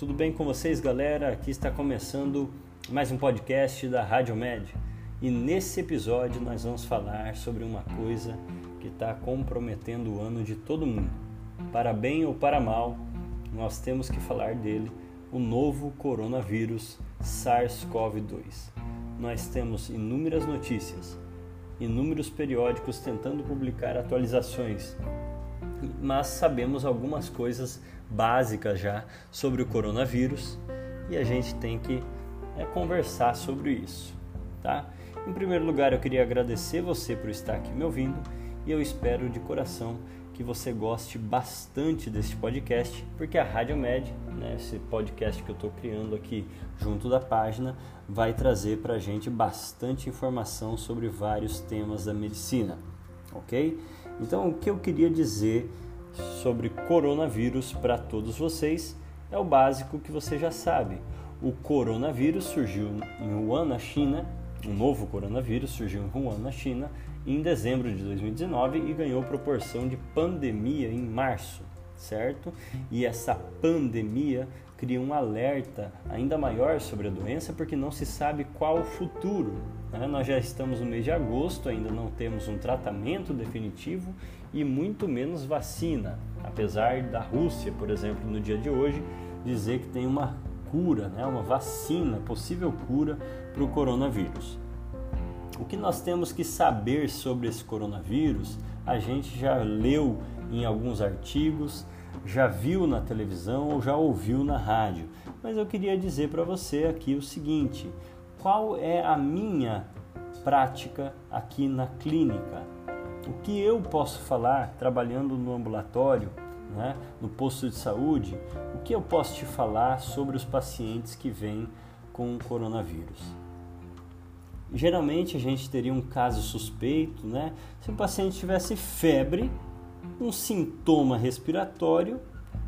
Tudo bem com vocês, galera? Aqui está começando mais um podcast da Rádio Med. E nesse episódio nós vamos falar sobre uma coisa que está comprometendo o ano de todo mundo. Para bem ou para mal, nós temos que falar dele, o novo coronavírus SARS-CoV-2. Nós temos inúmeras notícias, inúmeros periódicos tentando publicar atualizações mas sabemos algumas coisas básicas já sobre o coronavírus e a gente tem que é, conversar sobre isso, tá? Em primeiro lugar, eu queria agradecer você por estar aqui me ouvindo e eu espero de coração que você goste bastante deste podcast, porque a Rádio Med, né, esse podcast que eu estou criando aqui junto da página, vai trazer para a gente bastante informação sobre vários temas da medicina, ok? Então, o que eu queria dizer sobre coronavírus para todos vocês é o básico que você já sabe. O coronavírus surgiu em Wuhan, na China, o novo coronavírus surgiu em Wuhan, na China, em dezembro de 2019 e ganhou proporção de pandemia em março, certo? E essa pandemia cria um alerta ainda maior sobre a doença porque não se sabe qual o futuro. Né? Nós já estamos no mês de agosto, ainda não temos um tratamento definitivo e muito menos vacina, apesar da Rússia, por exemplo, no dia de hoje, dizer que tem uma cura, né? uma vacina, possível cura para o coronavírus. O que nós temos que saber sobre esse coronavírus, a gente já leu em alguns artigos, já viu na televisão ou já ouviu na rádio. Mas eu queria dizer para você aqui o seguinte: qual é a minha prática aqui na clínica? O que eu posso falar trabalhando no ambulatório, né, no posto de saúde? O que eu posso te falar sobre os pacientes que vêm com coronavírus? Geralmente a gente teria um caso suspeito, né? Se o paciente tivesse febre, um sintoma respiratório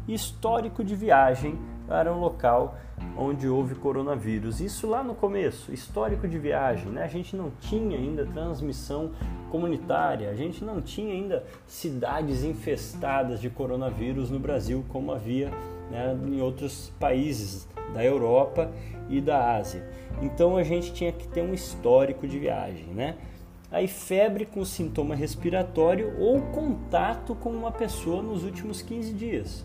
e histórico de viagem para um local onde houve coronavírus. Isso lá no começo, histórico de viagem, né? A gente não tinha ainda transmissão comunitária, a gente não tinha ainda cidades infestadas de coronavírus no Brasil como havia né, em outros países da Europa e da Ásia. Então a gente tinha que ter um histórico de viagem, né? Aí febre com sintoma respiratório ou contato com uma pessoa nos últimos 15 dias,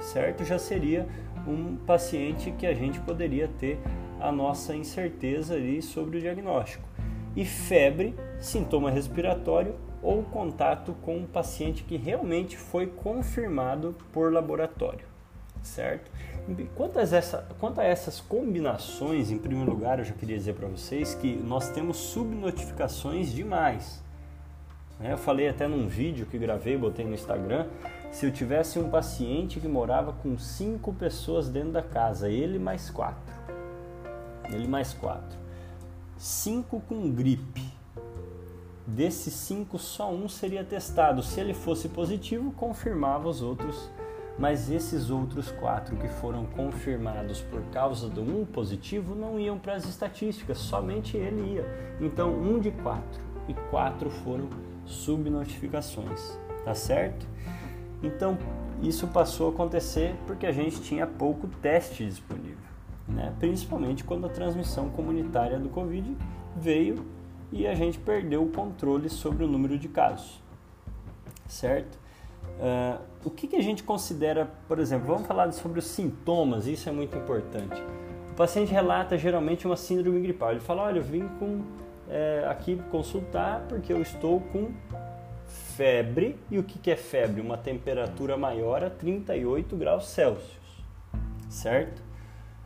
certo? Já seria um paciente que a gente poderia ter a nossa incerteza ali sobre o diagnóstico. E febre, sintoma respiratório ou contato com um paciente que realmente foi confirmado por laboratório, certo? Quanto a, essa, quanto a essas combinações, em primeiro lugar, eu já queria dizer para vocês que nós temos subnotificações demais. Né? Eu falei até num vídeo que gravei, botei no Instagram, se eu tivesse um paciente que morava com cinco pessoas dentro da casa, ele mais quatro, ele mais quatro, cinco com gripe, desses cinco só um seria testado. Se ele fosse positivo, confirmava os outros mas esses outros quatro que foram confirmados por causa do um positivo não iam para as estatísticas, somente ele ia. Então, um de quatro e quatro foram subnotificações, tá certo? Então, isso passou a acontecer porque a gente tinha pouco teste disponível, né? principalmente quando a transmissão comunitária do Covid veio e a gente perdeu o controle sobre o número de casos, certo? Uh, o que, que a gente considera, por exemplo, vamos falar sobre os sintomas, isso é muito importante. O paciente relata geralmente uma síndrome gripal. Ele fala: Olha, eu vim com, é, aqui consultar porque eu estou com febre. E o que, que é febre? Uma temperatura maior a 38 graus Celsius, certo?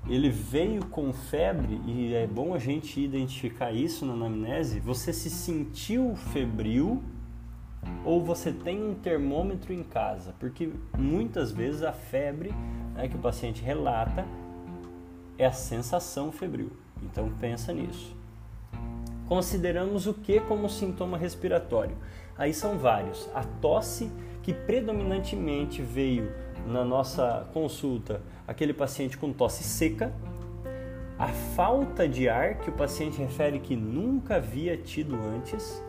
Ele veio com febre e é bom a gente identificar isso na anamnese. Você se sentiu febril ou você tem um termômetro em casa, porque muitas vezes a febre né, que o paciente relata é a sensação febril. Então pensa nisso. Consideramos o que como sintoma respiratório? Aí são vários. A tosse que predominantemente veio na nossa consulta, aquele paciente com tosse seca, a falta de ar que o paciente refere que nunca havia tido antes,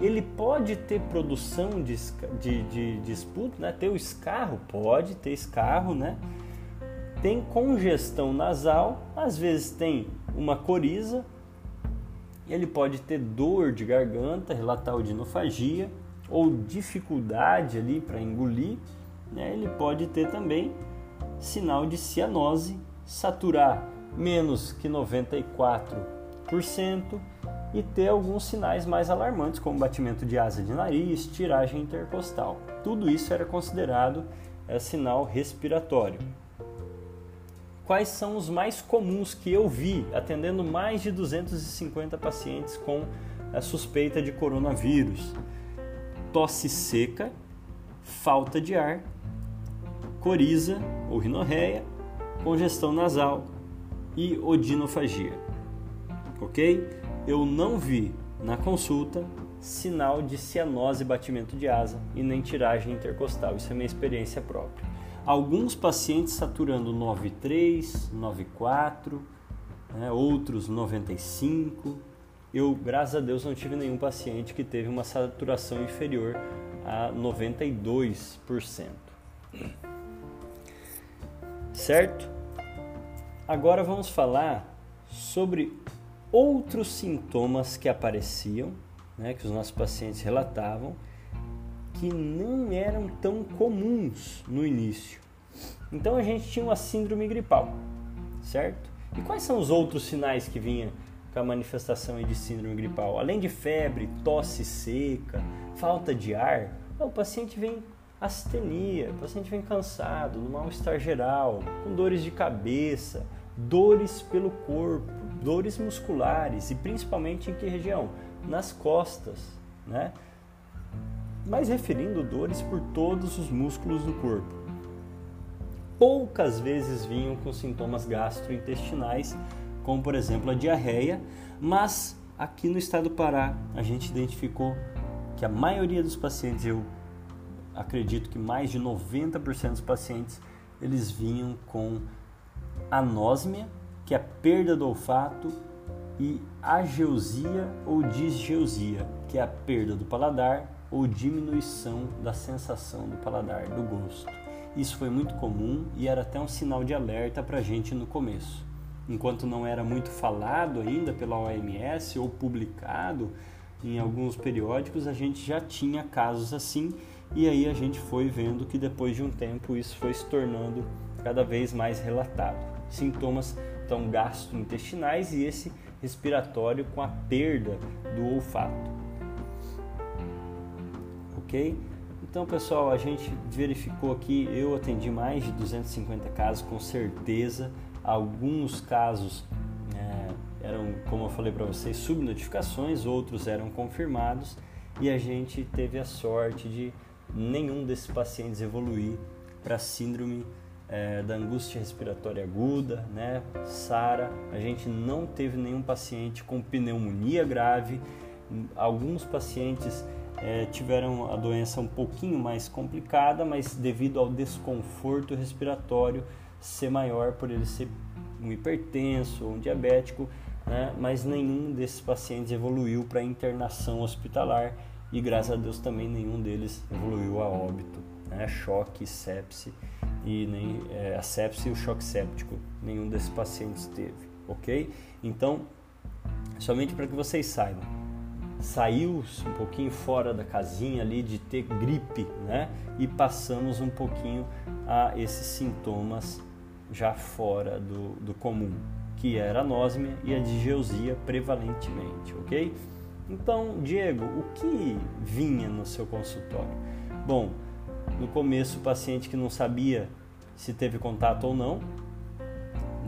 ele pode ter produção de, de, de, de esputo, né? ter o escarro, pode ter escarro, né? tem congestão nasal, às vezes tem uma coriza, ele pode ter dor de garganta, relatar odinofagia ou dificuldade ali para engolir, né? ele pode ter também sinal de cianose, saturar menos que 94% e ter alguns sinais mais alarmantes, como batimento de asa de nariz, tiragem intercostal. Tudo isso era considerado é, sinal respiratório. Quais são os mais comuns que eu vi atendendo mais de 250 pacientes com a suspeita de coronavírus? Tosse seca, falta de ar, coriza ou rinorreia, congestão nasal e odinofagia. Ok? Eu não vi na consulta sinal de cianose batimento de asa e nem tiragem intercostal. Isso é minha experiência própria. Alguns pacientes saturando 9,3, 9,4, né, outros 95. Eu, graças a Deus, não tive nenhum paciente que teve uma saturação inferior a 92%. Certo? Agora vamos falar sobre outros sintomas que apareciam, né, que os nossos pacientes relatavam, que não eram tão comuns no início. Então a gente tinha uma síndrome gripal, certo? E quais são os outros sinais que vinha com a manifestação de síndrome gripal? Além de febre, tosse seca, falta de ar, o paciente vem astenia, o paciente vem cansado, no mal-estar geral, com dores de cabeça, dores pelo corpo, dores musculares e principalmente em que região? Nas costas, né? Mas referindo dores por todos os músculos do corpo. Poucas vezes vinham com sintomas gastrointestinais, como por exemplo a diarreia, mas aqui no estado do Pará a gente identificou que a maioria dos pacientes, eu acredito que mais de 90% dos pacientes, eles vinham com anósmia que é a perda do olfato, e ageusia ou disgeusia, que é a perda do paladar ou diminuição da sensação do paladar, do gosto. Isso foi muito comum e era até um sinal de alerta para a gente no começo. Enquanto não era muito falado ainda pela OMS ou publicado em alguns periódicos, a gente já tinha casos assim e aí a gente foi vendo que depois de um tempo isso foi se tornando cada vez mais relatado. Sintomas então gastrointestinais e esse respiratório com a perda do olfato. Ok? Então, pessoal, a gente verificou aqui, eu atendi mais de 250 casos, com certeza. Alguns casos é, eram, como eu falei para vocês, subnotificações, outros eram confirmados e a gente teve a sorte de nenhum desses pacientes evoluir para síndrome é, da angústia respiratória aguda, né, SARA. A gente não teve nenhum paciente com pneumonia grave. Alguns pacientes é, tiveram a doença um pouquinho mais complicada, mas devido ao desconforto respiratório ser maior por ele ser um hipertenso ou um diabético, né, mas nenhum desses pacientes evoluiu para internação hospitalar e graças a Deus também nenhum deles evoluiu a óbito, né, choque, sepse e nem é, a sepse e o choque séptico nenhum desses pacientes teve, ok? Então, somente para que vocês saibam, saiu um pouquinho fora da casinha ali de ter gripe, né? E passamos um pouquinho a esses sintomas já fora do, do comum, que era a anósmia e a digeusia prevalentemente, ok? Então, Diego, o que vinha no seu consultório? Bom, no começo o paciente que não sabia se teve contato ou não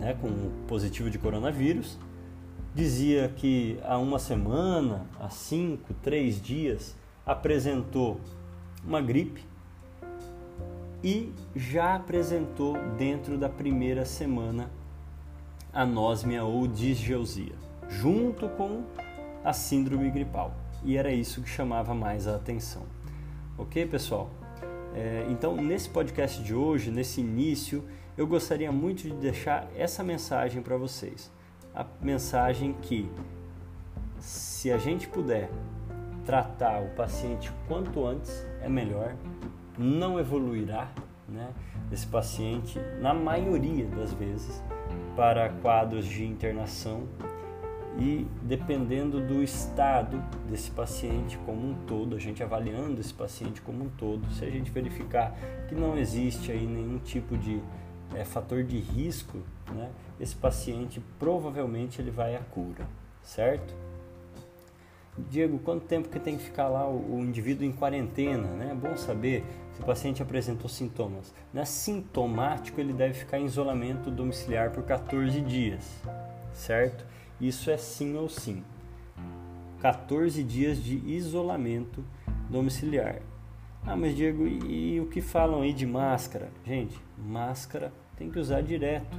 né, com o positivo de coronavírus, dizia que há uma semana, há cinco, três dias, apresentou uma gripe e já apresentou dentro da primeira semana anósmia ou disgeusia, junto com a síndrome gripal. E era isso que chamava mais a atenção. Ok, pessoal? É, então, nesse podcast de hoje, nesse início, eu gostaria muito de deixar essa mensagem para vocês. A mensagem que, se a gente puder tratar o paciente quanto antes, é melhor, não evoluirá, né, desse paciente, na maioria das vezes, para quadros de internação e dependendo do estado desse paciente como um todo, a gente avaliando esse paciente como um todo, se a gente verificar que não existe aí nenhum tipo de é, fator de risco, né, esse paciente provavelmente ele vai à cura, certo? Diego, quanto tempo que tem que ficar lá o, o indivíduo em quarentena? Né? É bom saber se o paciente apresentou sintomas. Não é sintomático, ele deve ficar em isolamento domiciliar por 14 dias, certo? Isso é sim ou sim. 14 dias de isolamento domiciliar. Ah, mas Diego, e, o que falam aí de máscara? Gente, máscara tem que usar direto.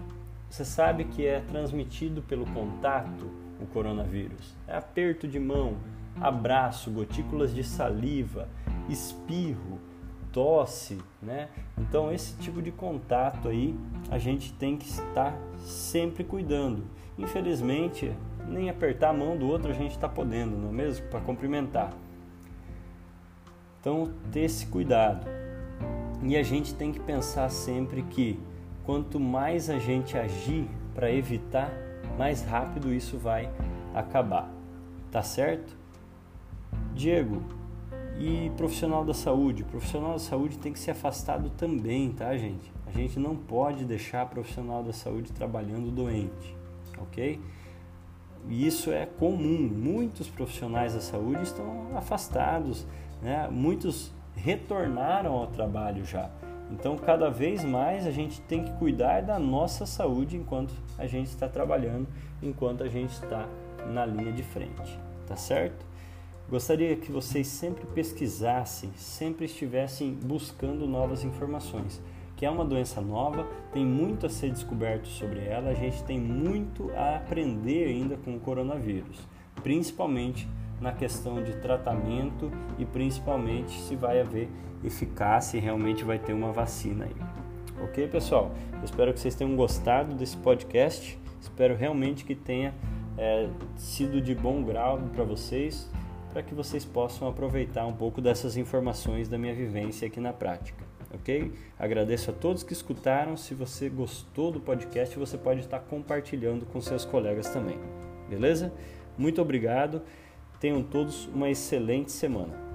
Você sabe que é transmitido pelo contato o coronavírus. É aperto de mão, abraço, gotículas de saliva, espirro, tosse, né? Então esse tipo de contato aí a gente tem que estar sempre cuidando. Infelizmente, nem apertar a mão do outro a gente está podendo, não é mesmo? Para cumprimentar. Então, ter esse cuidado. E a gente tem que pensar sempre que quanto mais a gente agir para evitar, mais rápido isso vai acabar. Tá certo? Diego, e profissional da saúde? Profissional da saúde tem que ser afastado também, tá, gente? A gente não pode deixar profissional da saúde trabalhando doente, ok? E isso é comum. Muitos profissionais da saúde estão afastados, né? Muitos retornaram ao trabalho já. Então, cada vez mais a gente tem que cuidar da nossa saúde enquanto a gente está trabalhando, enquanto a gente está na linha de frente, tá certo? Gostaria que vocês sempre pesquisassem, sempre estivessem buscando novas informações. Que é uma doença nova, tem muito a ser descoberto sobre ela, a gente tem muito a aprender ainda com o coronavírus, principalmente na questão de tratamento e principalmente se vai haver eficácia e realmente vai ter uma vacina aí. Ok, pessoal? Eu espero que vocês tenham gostado desse podcast. Espero realmente que tenha é, sido de bom grau para vocês para que vocês possam aproveitar um pouco dessas informações da minha vivência aqui na prática, ok? Agradeço a todos que escutaram. Se você gostou do podcast, você pode estar compartilhando com seus colegas também, beleza? Muito obrigado. Tenham todos uma excelente semana.